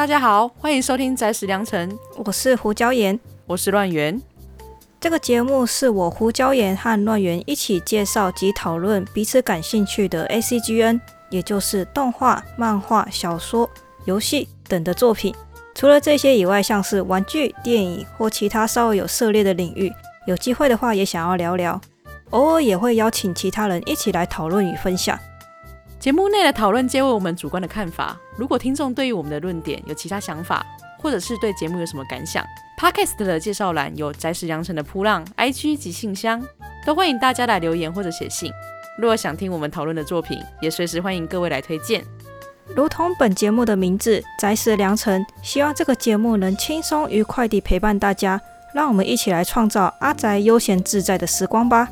大家好，欢迎收听宅史良辰，我是胡椒盐，我是乱源。这个节目是我胡椒盐和乱源一起介绍及讨论彼此感兴趣的 ACGN，也就是动画、漫画、小说、游戏等的作品。除了这些以外，像是玩具、电影或其他稍微有涉猎的领域，有机会的话也想要聊聊。偶尔也会邀请其他人一起来讨论与分享。节目内的讨论皆为我们主观的看法。如果听众对于我们的论点有其他想法，或者是对节目有什么感想，Podcast 的介绍栏有宅时良辰的噗浪 IG 及信箱，都欢迎大家来留言或者写信。如果想听我们讨论的作品，也随时欢迎各位来推荐。如同本节目的名字“宅时良辰”，希望这个节目能轻松愉快地陪伴大家。让我们一起来创造阿宅悠闲自在的时光吧。